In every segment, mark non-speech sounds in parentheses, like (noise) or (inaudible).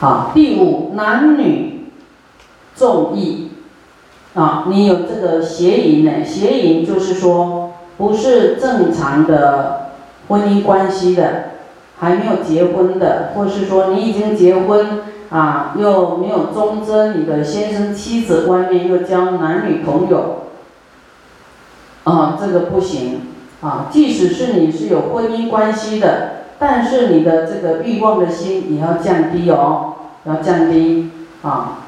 好，第五，男女重义。啊，你有这个邪淫呢？邪淫就是说，不是正常的婚姻关系的，还没有结婚的，或是说你已经结婚啊，又没有忠贞，你的先生妻子外面又交男女朋友，啊，这个不行啊。即使是你是有婚姻关系的，但是你的这个欲望的心也要降低哦，要降低啊。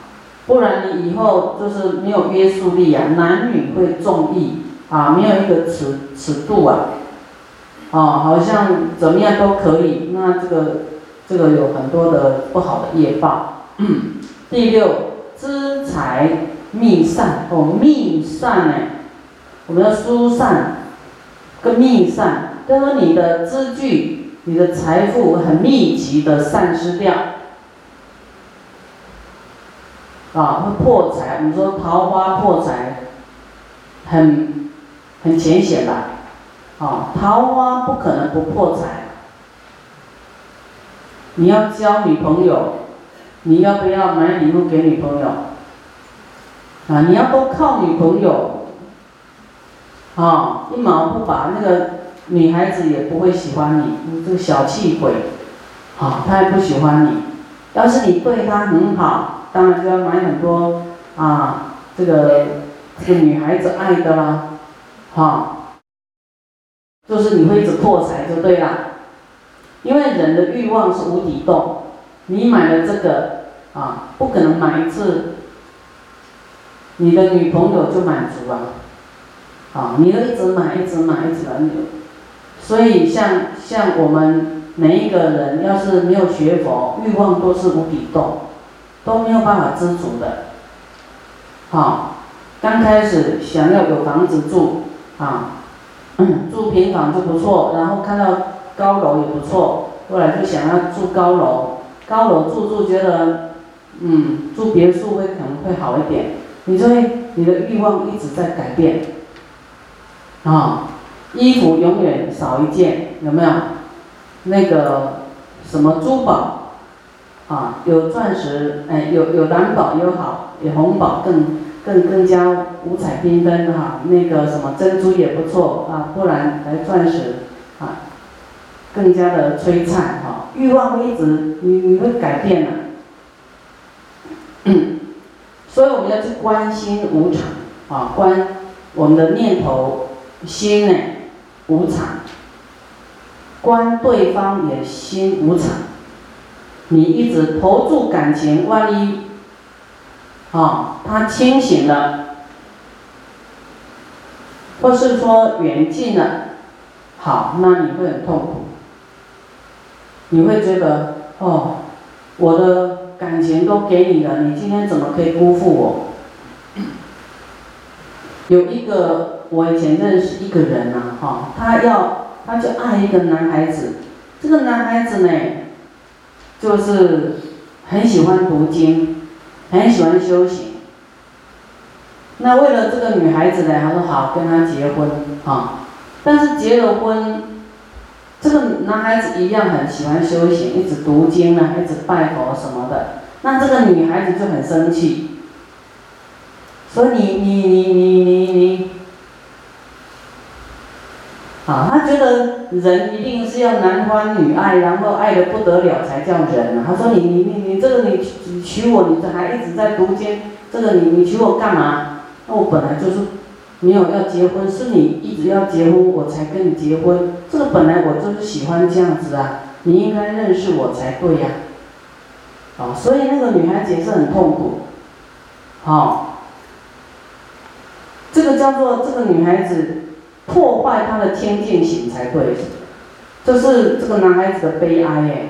不然你以后就是没有约束力啊，男女会重义啊，没有一个尺尺度啊，啊，好像怎么样都可以，那这个这个有很多的不好的业报。第六，资财密散哦，密散呢，我们要疏散，跟密散，就说你的资具、你的财富很密集的散失掉。啊，会破财。我们说桃花破财，很很浅显吧？啊，桃花不可能不破财。你要交女朋友，你要不要买礼物给女朋友？啊，你要都靠女朋友，啊，一毛不拔，那个女孩子也不会喜欢你，你这个小气鬼，啊，她也不喜欢你。要是你对她很好。当然就要买很多啊，这个这个女孩子爱的啦，哈，就是你会一直破财就对了，因为人的欲望是无底洞，你买了这个啊，不可能买一次，你的女朋友就满足啊，啊，你要一直买一直买一直买，所以像像我们每一个人要是没有学佛，欲望都是无底洞。都没有办法知足的，好，刚开始想要有房子住，啊，(clears throat) 住平房就不错，然后看到高楼也不错，后来就想要住高楼，高楼住住觉得，嗯，住别墅会可能会好一点，你说你的欲望一直在改变，啊，衣服永远少一件，有没有？那个什么珠宝？啊，有钻石，哎，有有蓝宝又好，有红宝更更更加五彩缤纷哈。那个什么珍珠也不错啊，不然来钻石啊，更加的璀璨哈。欲望会一直，你你会改变的。嗯，(clears throat) 所以我们要去关心无常啊，关我们的念头心呢无常，观对方也心无常。你一直投注感情，万一，啊，他清醒了，或是说远近了，好，那你会很痛苦。你会觉得，哦，我的感情都给你了，你今天怎么可以辜负我？有一个我以前认识一个人呐，哈，他要，他就爱一个男孩子，这个男孩子呢？就是很喜欢读经，很喜欢修行。那为了这个女孩子呢，他说好跟她结婚啊。但是结了婚，这个男孩子一样很喜欢修行，一直读经啊，一直拜佛什么的。那这个女孩子就很生气，说你你你你你你。啊，他觉得人一定是要男欢女爱，然后爱的不得了才叫人啊。他说你你你你这个你你娶我，你这还一直在读经，这个你你娶我干嘛？那我本来就是没有要结婚，是你一直要结婚我才跟你结婚。这个本来我就是喜欢这样子啊，你应该认识我才对呀。啊，所以那个女孩子也是很痛苦。好，这个叫做这个女孩子。破坏他的天境行才对，这是这个男孩子的悲哀哎。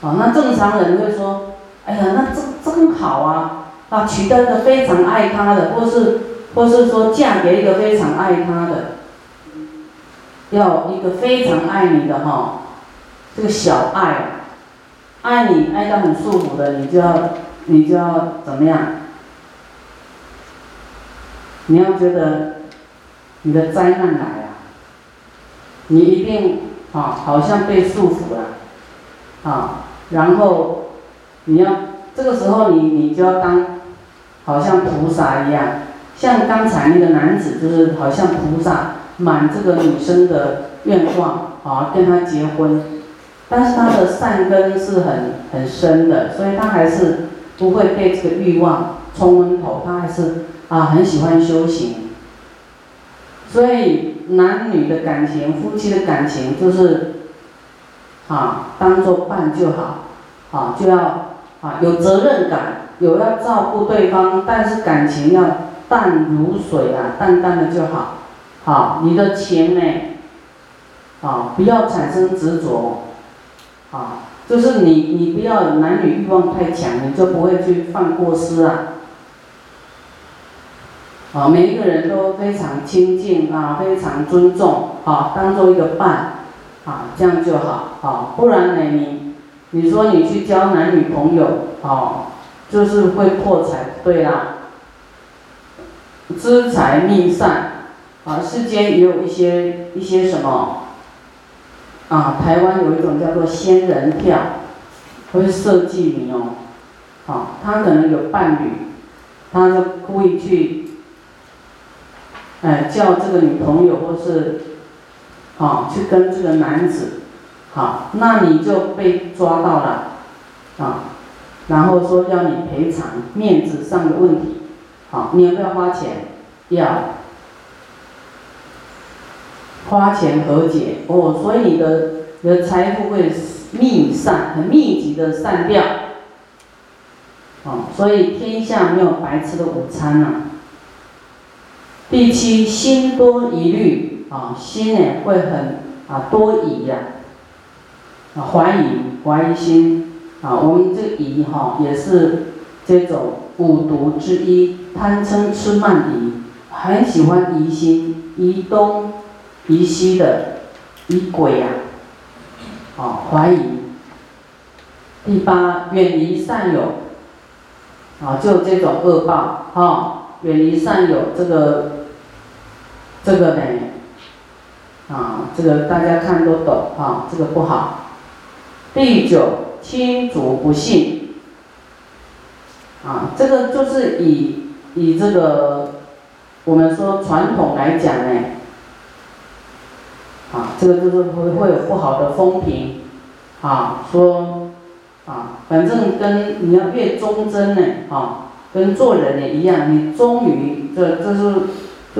啊，那正常人会说，哎呀，那真真好啊，啊，娶到一个非常爱他的，或是或是说嫁给一个非常爱他的，要一个非常爱你的哈，这个小爱，爱你爱到很舒服的，你就要你就要怎么样？你要觉得。你的灾难来啊，你一定啊，好像被束缚了，啊，然后你要这个时候你你就要当，好像菩萨一样，像刚才那个男子就是好像菩萨满这个女生的愿望啊，跟他结婚，但是他的善根是很很深的，所以他还是不会被这个欲望冲昏头，他还是啊很喜欢修行，所以男女的感情，夫妻的感情就是。啊，当做伴就好，啊，就要啊有责任感，有要照顾对方，但是感情要淡如水啊，淡淡的就好。好，你的钱呢，啊，不要产生执着，啊，就是你你不要男女欲望太强，你就不会去犯过失啊。啊，每一个人都非常亲近啊，非常尊重，啊，当做一个伴。啊，这样就好，啊，不然呢，你，你说你去交男女朋友，啊，就是会破财，对啦。资财命散，啊，世间也有一些一些什么，啊，台湾有一种叫做仙人跳，会设计你哦，啊，他可能有伴侣，他就故意去，哎，叫这个女朋友或是。好，去跟这个男子，好，那你就被抓到了，啊，然后说要你赔偿面子上的问题，好，你要不要花钱？要，花钱和解哦，所以你的你的财富会密散，很密集的散掉，哦，所以天下没有白吃的午餐呐。第七，心多疑虑。啊，心呢会很啊多疑呀，啊怀疑怀疑心啊，我们这疑哈也是这种五毒之一，贪嗔痴慢疑，很喜欢疑心，疑东疑西的疑鬼呀，啊怀疑。第八，远离善友，啊就这种恶报哈，远离善友这个这个呢。啊，这个大家看都懂啊，这个不好。第九，亲族不信。啊，这个就是以以这个我们说传统来讲呢，啊，这个就是会会有不好的风评，啊，说啊，反正跟你要越忠贞呢，啊，跟做人也一样，你忠于这这是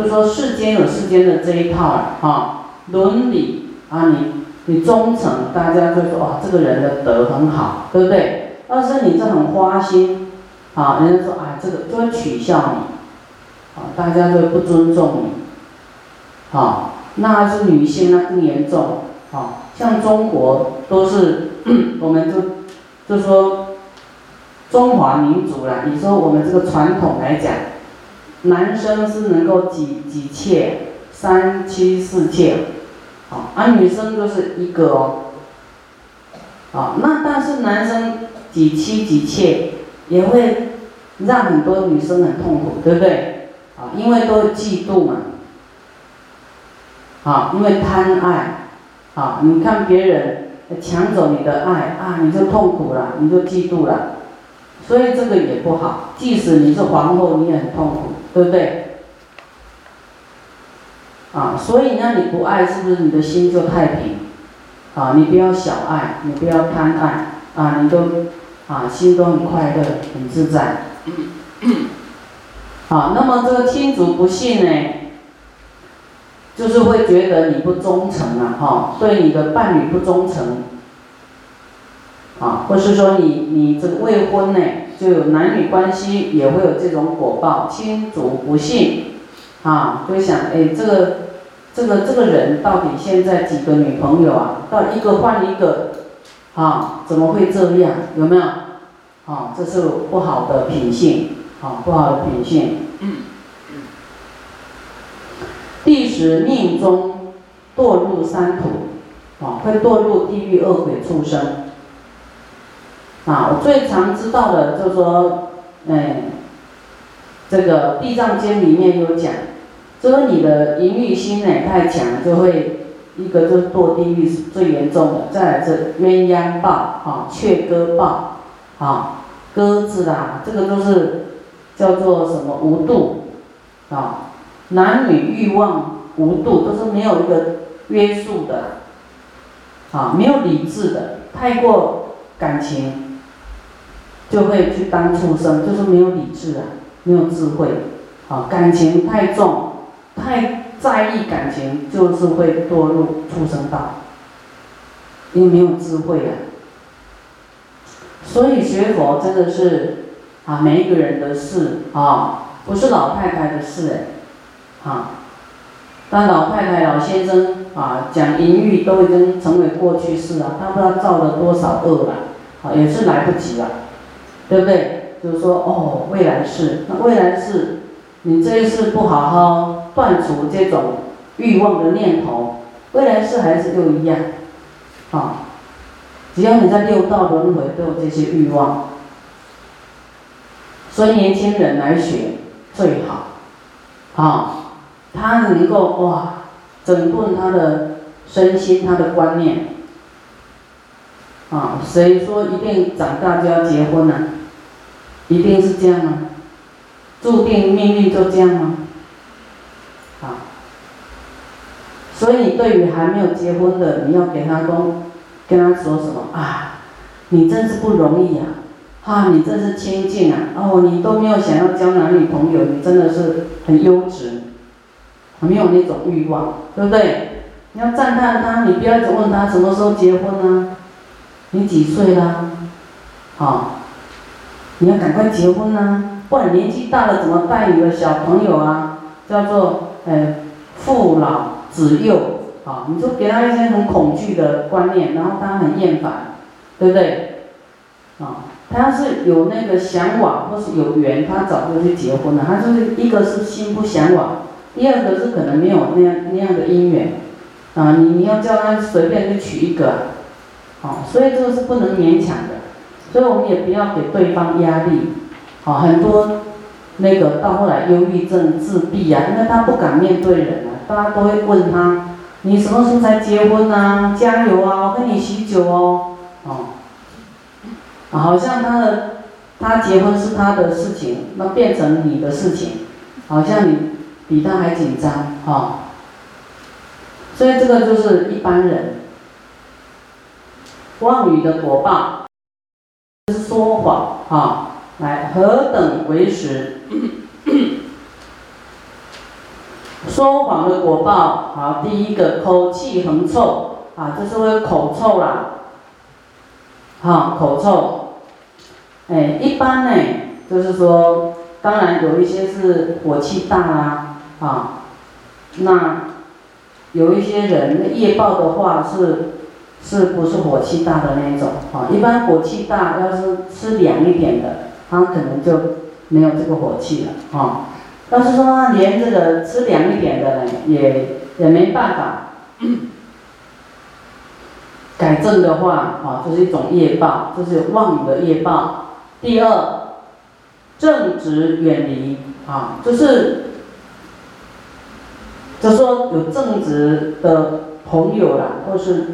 就说世间有世间的这一套啊。伦理啊，你你忠诚，大家就说哇，这个人的德很好，对不对？但是你这很花心，啊，人家说啊，这个就会取笑你，啊，大家就不尊重你，啊，那是女性那更严重，啊，像中国都是，(clears throat) 我们就就说中华民族啦，你说我们这个传统来讲，男生是能够几几妾，三妻四妾。啊，而女生就是一个哦，啊，那但是男生几妻几妾也会让很多女生很痛苦，对不对？啊，因为都嫉妒嘛，啊，因为贪爱，啊，你看别人抢走你的爱啊，你就痛苦了，你就嫉妒了，所以这个也不好。即使你是皇后，你也很痛苦，对不对？啊，所以呢，你不爱是不是你的心就太平？啊，你不要小爱，你不要贪爱，啊，你都啊心都很快乐，很自在。好，那么这个亲主不信呢，就是会觉得你不忠诚啊，哈，对你的伴侣不忠诚，啊，或是说你你这个未婚呢，就有男女关系也会有这种果报，亲族不信。啊，就想哎，这个，这个这个人到底现在几个女朋友啊？到一个换一个，啊，怎么会这样？有没有？啊，这是不好的品性，啊，不好的品性。嗯第十命中堕入三途，啊，会堕入地狱恶鬼畜生。啊，我最常知道的就是说，哎。这个《地藏经》里面有讲，就说你的淫欲心呢太强，就会一个就是堕地狱是最严重的，再来是鸳鸯报，哈，雀歌报，啊，鸽子啦，这个都是叫做什么无度啊，男女欲望无度，都是没有一个约束的，啊，没有理智的，太过感情，就会去当畜生，就是没有理智啊，没有智慧，啊，感情太重，太在意感情，就是会堕入畜生道，因为没有智慧啊。所以学佛真的是啊，每一个人的事啊，不是老太太的事哎，啊，但老太太、老先生啊，讲淫欲都已经成为过去式了，他不知道造了多少恶了，啊，也是来不及了，对不对？就是说哦，未来世，那未来世，你这一世不好好断除这种欲望的念头，未来世还是又一样，啊。只要你在六道轮回都有这些欲望，所以年轻人来学最好，啊，他能够哇整顿他的身心，他的观念，啊，谁说一定长大就要结婚呢？一定是这样吗？注定命运就这样吗？啊，所以你对于还没有结婚的，你要给他公。跟他说什么啊？你真是不容易啊！哈，你真是清净啊！哦，你都没有想要交男女朋友，你真的是很优质，没有那种欲望，对不对？你要赞叹他，你不要一直问他什么时候结婚呢？你几岁啦？好，你要赶快结婚啊！不然年纪大了怎么带你的小朋友啊？叫做呃父老子幼。啊，你就给他一些很恐惧的观念，然后他很厌烦，对不对？啊，他要是有那个向往或是有缘，他早就去结婚了。他就是一个是心不向往，第二个是可能没有那样那样的姻缘。啊，你你要叫他随便去娶一个，啊，所以这个是不能勉强的。所以我们也不要给对方压力。啊，很多那个到后来忧郁症、自闭啊，因为他不敢面对人啊，大家都会问他。你什么时候才结婚呢？加油啊！我跟你许久哦，哦，好像他的他结婚是他的事情，那变成你的事情，好像你比他还紧张哈。所以这个就是一般人妄语的果报，是说谎啊，来何等为实？(coughs) 说谎的果报，好，第一个口气横臭，啊，这是会口臭啦，好，口臭，哎，一般呢，就是说，当然有一些是火气大啦，啊，那有一些人业报的话是，是不是火气大的那一种，啊，一般火气大，要是吃凉一点的，他可能就没有这个火气了，啊。要是说连这个吃凉一点的呢，也也没办法改正的话，啊，这是一种业报，这是妄语的业报。第二，正直远离，啊，就是，就说有正直的朋友啦，或是，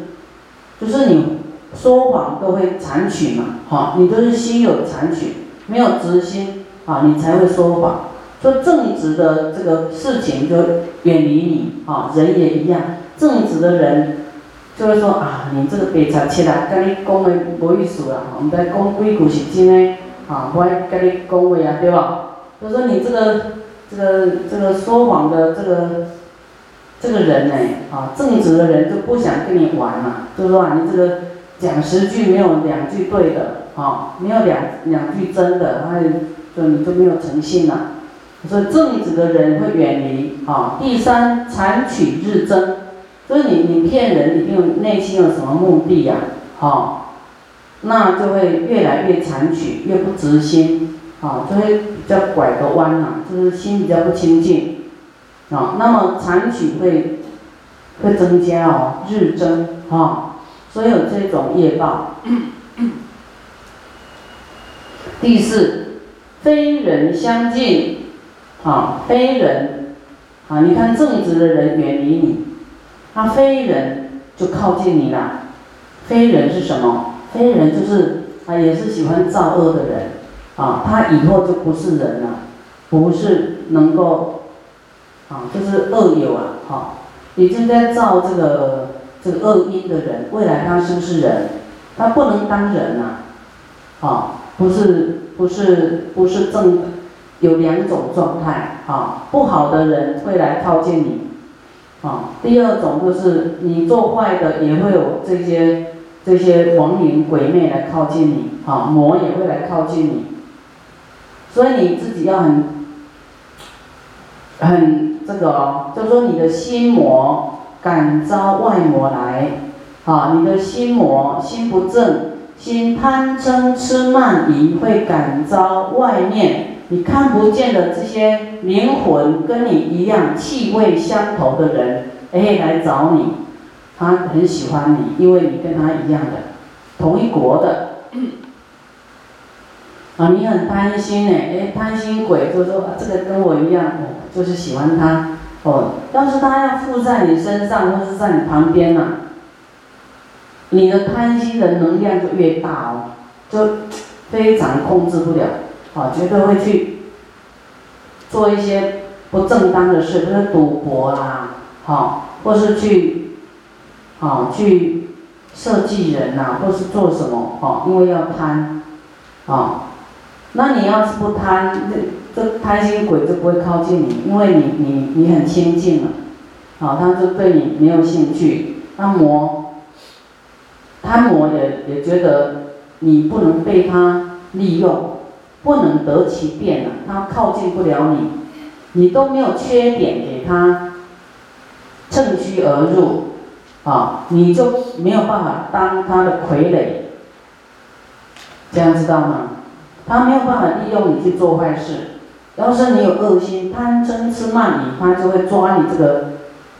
就是你说谎都会残取嘛，哈，你都是心有残取，没有直心，啊，你才会说谎。说正直的这个事情就远离你啊，人也一样，正直的人就会说啊，你这个白茶切啦，跟你讲的无意思啦，我们在讲鬼故事真的啊，不爱跟你讲话啊，对吧？就说你这个这个这个说谎的这个这个人呢，啊，正直的人就不想跟你玩嘛，就说啊，你这个讲十句没有两句对的，啊，没有两两句真的，他就你就没有诚信了。所以正直的人会远离啊。第三，残取日增，就是你你骗人，一定有内心有什么目的呀？好，那就会越来越残取，越不直心，啊，就会比较拐个弯呐，就是心比较不清净，啊，那么残取会会增加哦，日增啊，所以有这种业报。第四，非人相近。啊，非人，啊，你看正直的人远离你，他非人就靠近你了。非人是什么？非人就是啊，也是喜欢造恶的人，啊，他以后就不是人了，不是能够，啊，就是恶友啊，哈，已经在造这个这个恶因的人，未来他是不是人？他不能当人呐，啊，不是不是不是正，有两种状态，啊，不好的人会来靠近你，啊，第二种就是你做坏的也会有这些。这些亡灵鬼魅来靠近你，啊，魔也会来靠近你，所以你自己要很，很这个哦，就说你的心魔感召外魔来，啊，你的心魔心不正，心贪嗔痴慢疑会感召外面你看不见的这些灵魂跟你一样气味相投的人，哎，来找你。他很喜欢你，因为你跟他一样的，同一国的。啊，你很贪心呢，哎，贪心鬼就说啊这个跟我一样，哦，就是喜欢他。哦，要是他要附在你身上，或是在你旁边呢，你的贪心的能量就越大哦，就非常控制不了，啊，绝对会去做一些不正当的事，就是赌博啦，好，或是去。啊，去设计人呐，或是做什么？哦，因为要贪，啊，那你要是不贪，这这贪心鬼就不会靠近你，因为你你你很清净了，啊，他就对你没有兴趣。那魔，贪魔也也觉得你不能被他利用，不能得其便了，他靠近不了你，你都没有缺点给他趁虚而入。啊，你就没有办法当他的傀儡，这样知道吗？他没有办法利用你去做坏事。要是你有恶心、贪嗔痴慢疑，他就会抓你这个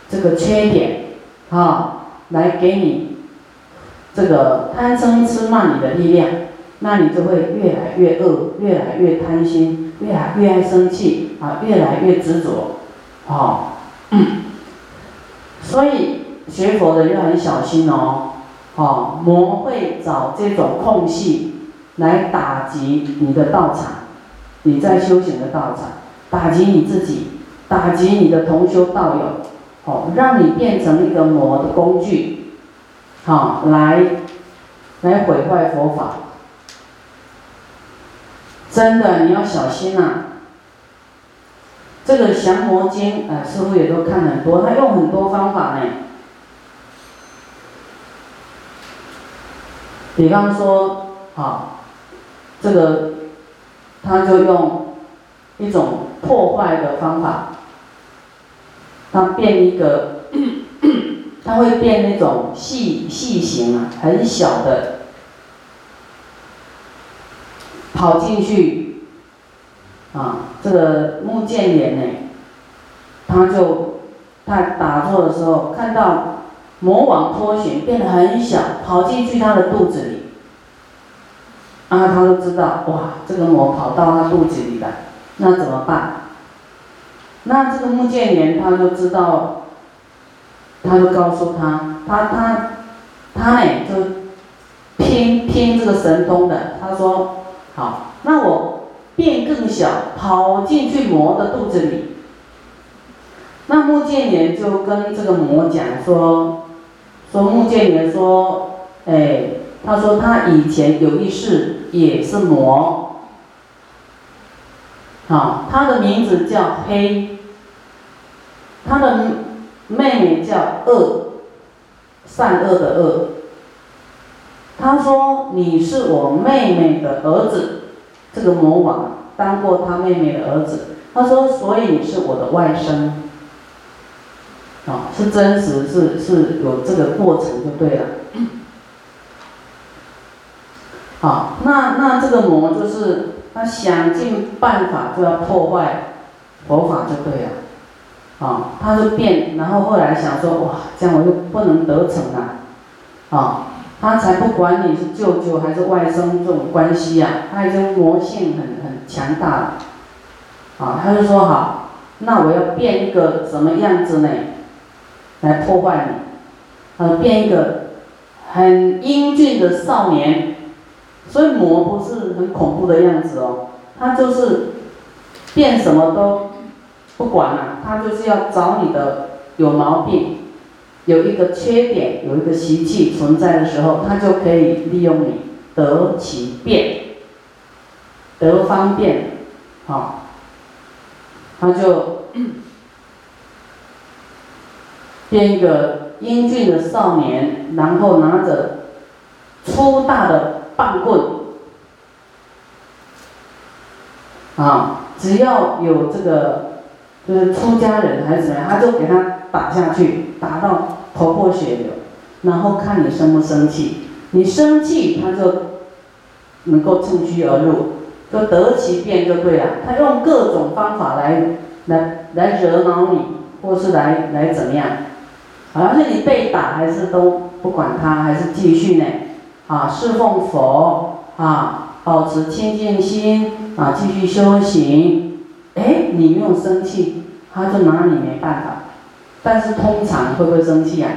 这个缺点，啊，来给你这个贪嗔痴慢疑的力量，那你就会越来越恶，越来越贪心，越来越爱生气，啊，越来越执着，啊，所以。学佛的要很小心哦，哦，魔会找这种空隙来打击你的道场，你在修行的道场，打击你自己，打击你的同修道友，哦，让你变成一个魔的工具，好，来，来毁坏佛法。真的，你要小心呐。这个降魔经，呃，师傅也都看很多，他用很多方法呢。比方说，啊，这个他就用一种破坏的方法，他变一个，(clears throat) 他会变那种细细形啊，很小的，跑进去，啊，这个木剑脸呢，他就他打坐的时候看到。魔王脱形变得很小，跑进去他的肚子里，啊，他就知道，哇，这个魔跑到他肚子里了，那怎么办？那这个木剑莲他就知道，他就告诉他，他他他呢就拼拼这个神通的，他说，好，那我变更小，跑进去魔的肚子里，那木剑莲就跟这个魔讲说。说木剑莲说，哎，他说他以前有一世也是魔，好，他的名字叫黑，他的妹妹叫恶，善恶的恶。他说你是我妹妹的儿子，这个魔王当过他妹妹的儿子。他说，所以你是我的外甥。啊，是真实，是是有这个过程就对了。好，那那这个魔就是他想尽办法就要破坏佛法就对了。啊，他就变，然后后来想说，哇，这样我就不能得逞了。啊，他才不管你是舅舅还是外甥这种关系呀，他已经魔性很很强大了。啊，他就说好，那我要变一个什么样子呢？来破坏你，呃，变一个很英俊的少年，所以魔不是很恐怖的样子哦，他就是变什么都不管了，他就是要找你的有毛病，有一个缺点，有一个习气存在的时候，他就可以利用你得其便，得方便，好，他就变一个英俊的少年，然后拿着粗大的棒棍，啊，只要有这个就是出家人还是怎么样，他就给他打下去，打到头破血流，然后看你生不生气，你生气他就能够趁虚而入，就得其便就对了。他用各种方法来来来惹恼你，或是来来怎么样，好像是你被打还是都不管他，还是继续呢？啊，侍奉佛啊，保持清净心啊，继续修行。哎，你没有生气，他就拿你没办法。但是通常会不会生气啊？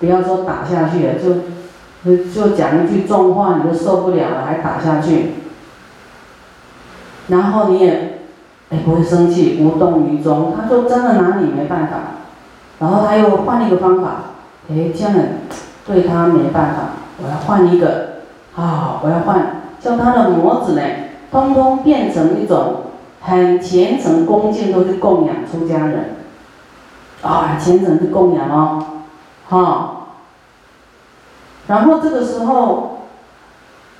不要说打下去了，就就讲一句重话，你就受不了了，还打下去。然后你也哎不会生气，无动于衷，他就真的拿你没办法。然后他又换了一个方法，哎，这样对他没办法。我要换一个，啊，我要换，叫他的模子呢，通通变成一种很虔诚恭敬，都是供养出家人，啊，虔诚是供养哦，哈。然后这个时候，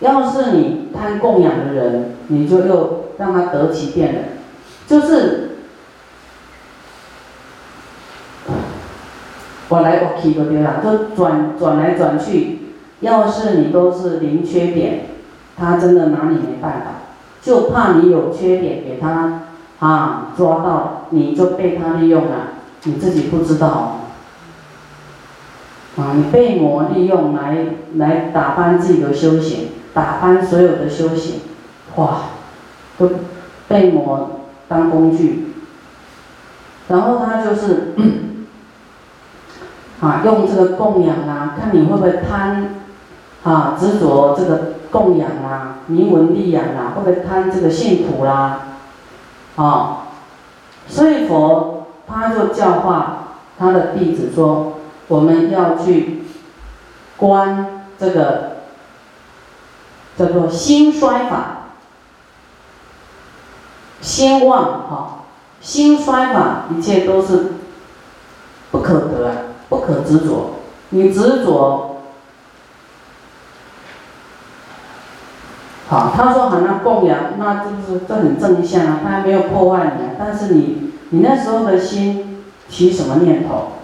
要是你贪供养的人，你就又让他得其便了，就是我来我去就对了，就转转来转去。要是你都是零缺点，他真的拿你没办法，就怕你有缺点给他啊抓到，你就被他利用了，你自己不知道啊，你被魔利用来来打翻自己的修行，打翻所有的修行，哇，都被魔当工具，然后他就是 (clears throat) 啊用这个供养啊，看你会不会贪。啊，执着这个供养啊，名闻利养啊，或者贪这个信徒啦？啊，所以佛他就教化他的弟子说，我们要去观这个叫做心衰法，心妄哈，心衰法一切都是不可得，不可执着，你执着。好，他说好，那供养，那就是这很正向啊，他还没有破坏你啊。但是你，你那时候的心起什么念头？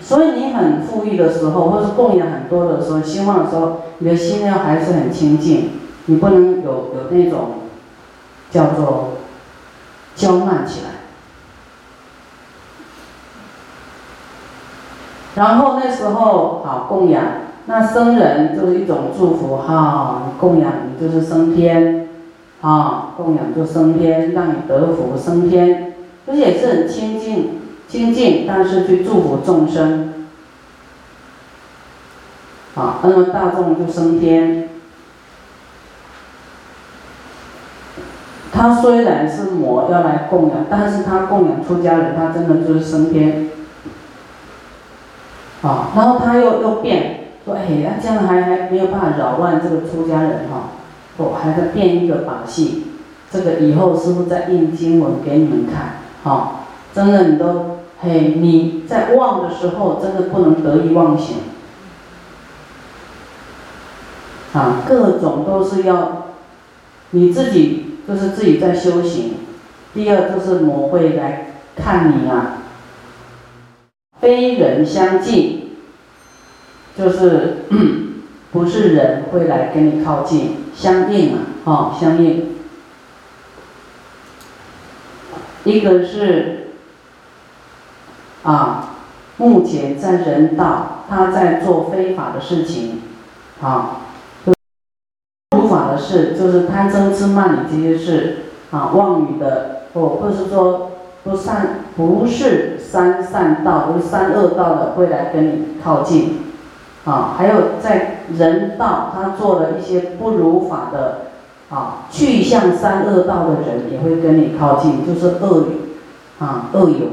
所以你很富裕的时候，或是供养很多的时候，希望的时候，你的心要还是很清净，你不能有有那种叫做娇慢起来。然后那时候好供养。那生人就是一种祝福哈，供养你就是升天，啊，供养就升天，让你得福升天，这也是很亲近亲近，但是去祝福众生，啊，那么大众就升天。他虽然是魔要来供养，但是他供养出家人，他真的就是升天，啊，然后他又又变。说哎，那这样还还没有办法扰乱这个出家人哈，我还在变一个把戏，这个以后师傅再印经文给你们看，哈，真的你都嘿你在望的时候，真的不能得意忘形，啊，各种都是要你自己就是自己在修行，第二就是魔会来看你啊，非人相近。就是 (clears throat) 不是人会来跟你靠近，相应啊，哦，相应。一个是啊，目前在人道，他在做非法的事情，啊，不法的事，就是贪嗔痴慢疑这些事，啊，妄语的，或或是说不善，不是三善道，不是三恶道的，会来跟你靠近。啊，还有在人道，他做了一些不如法的，啊，去向三恶道的人也会跟你靠近，就是恶友，啊，恶友，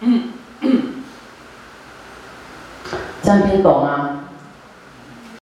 嗯，这样听懂吗？